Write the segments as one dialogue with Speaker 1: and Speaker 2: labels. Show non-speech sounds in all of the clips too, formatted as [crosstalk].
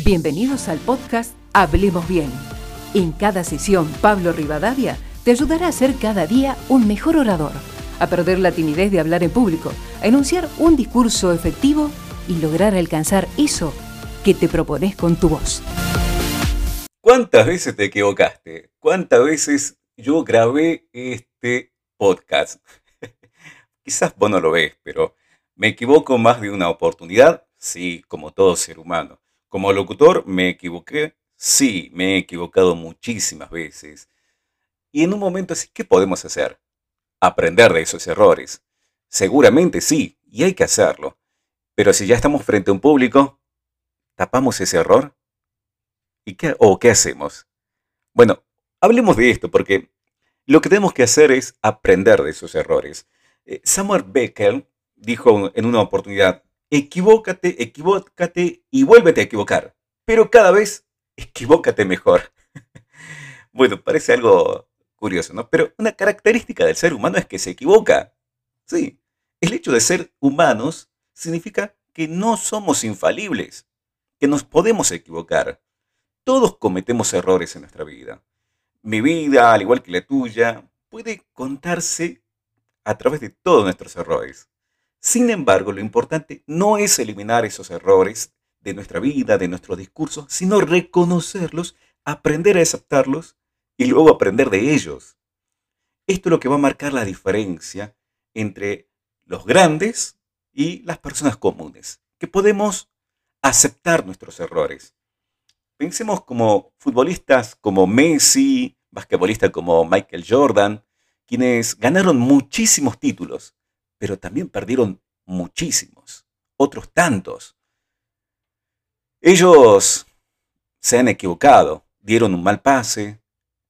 Speaker 1: Bienvenidos al podcast Hablemos Bien. En cada sesión, Pablo Rivadavia te ayudará a ser cada día un mejor orador, a perder la timidez de hablar en público, a enunciar un discurso efectivo y lograr alcanzar eso que te propones con tu voz.
Speaker 2: ¿Cuántas veces te equivocaste? ¿Cuántas veces yo grabé este podcast? [laughs] Quizás vos no lo ves, pero me equivoco más de una oportunidad, sí, como todo ser humano. Como locutor me equivoqué, sí, me he equivocado muchísimas veces. Y en un momento así, ¿qué podemos hacer? Aprender de esos errores. Seguramente sí, y hay que hacerlo. Pero si ya estamos frente a un público, ¿tapamos ese error? ¿Y qué, o qué hacemos? Bueno, hablemos de esto porque lo que tenemos que hacer es aprender de esos errores. Eh, Samuel Becker dijo en una oportunidad, equivócate, equivócate y vuélvete a equivocar, pero cada vez equivócate mejor. [laughs] bueno, parece algo curioso, ¿no? Pero una característica del ser humano es que se equivoca. Sí, el hecho de ser humanos significa que no somos infalibles, que nos podemos equivocar. Todos cometemos errores en nuestra vida. Mi vida, al igual que la tuya, puede contarse a través de todos nuestros errores. Sin embargo, lo importante no es eliminar esos errores de nuestra vida, de nuestro discurso, sino reconocerlos, aprender a aceptarlos y luego aprender de ellos. Esto es lo que va a marcar la diferencia entre los grandes y las personas comunes, que podemos aceptar nuestros errores. Pensemos como futbolistas como Messi, basquetbolistas como Michael Jordan, quienes ganaron muchísimos títulos, pero también perdieron muchísimos, otros tantos. Ellos se han equivocado, dieron un mal pase,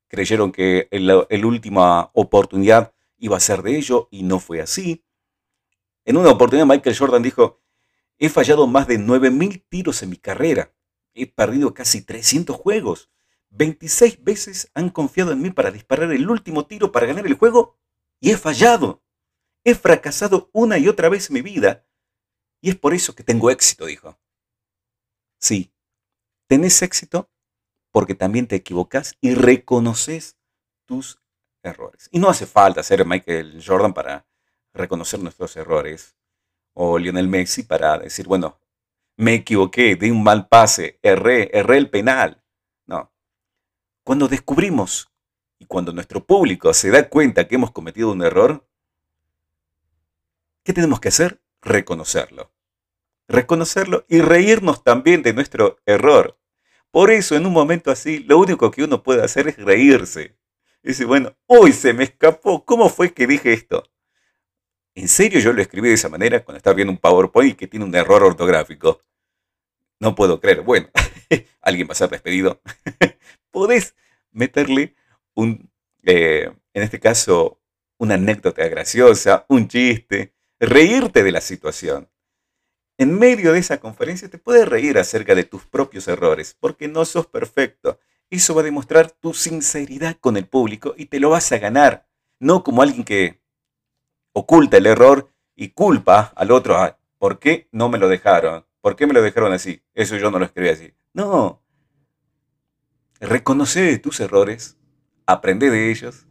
Speaker 2: creyeron que la última oportunidad iba a ser de ellos y no fue así. En una oportunidad Michael Jordan dijo, he fallado más de 9.000 tiros en mi carrera, he perdido casi 300 juegos, 26 veces han confiado en mí para disparar el último tiro para ganar el juego y he fallado. He fracasado una y otra vez en mi vida y es por eso que tengo éxito, dijo. Sí, tenés éxito porque también te equivocas y reconoces tus errores. Y no hace falta ser Michael Jordan para reconocer nuestros errores o Lionel Messi para decir, bueno, me equivoqué, di un mal pase, erré, erré el penal. Cuando descubrimos y cuando nuestro público se da cuenta que hemos cometido un error, ¿qué tenemos que hacer? Reconocerlo. Reconocerlo y reírnos también de nuestro error. Por eso, en un momento así, lo único que uno puede hacer es reírse. Y decir, bueno, hoy se me escapó. ¿Cómo fue que dije esto? ¿En serio yo lo escribí de esa manera cuando estaba viendo un PowerPoint que tiene un error ortográfico? No puedo creer. Bueno, [laughs] alguien va a ser despedido. [laughs] podés meterle un, eh, en este caso, una anécdota graciosa, un chiste, reírte de la situación. En medio de esa conferencia te puedes reír acerca de tus propios errores, porque no sos perfecto. Eso va a demostrar tu sinceridad con el público y te lo vas a ganar, no como alguien que oculta el error y culpa al otro. ¿Por qué no me lo dejaron? ¿Por qué me lo dejaron así? Eso yo no lo escribí así. No, reconoce tus errores, aprende de ellos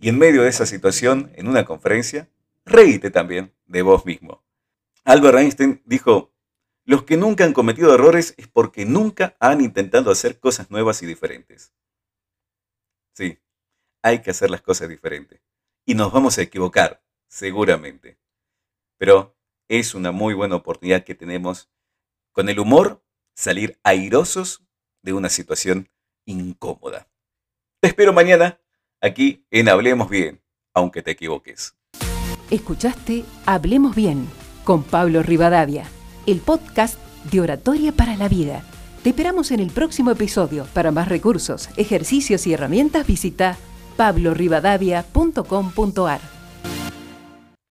Speaker 2: y en medio de esa situación, en una conferencia, reíte también de vos mismo. Albert Einstein dijo, los que nunca han cometido errores es porque nunca han intentado hacer cosas nuevas y diferentes. Sí, hay que hacer las cosas diferentes. Y nos vamos a equivocar, seguramente. Pero es una muy buena oportunidad que tenemos con el humor salir airosos de una situación incómoda. Te espero mañana aquí en Hablemos Bien, aunque te equivoques.
Speaker 1: Escuchaste Hablemos Bien con Pablo Rivadavia, el podcast de Oratoria para la Vida. Te esperamos en el próximo episodio. Para más recursos, ejercicios y herramientas visita pablorivadavia.com.ar.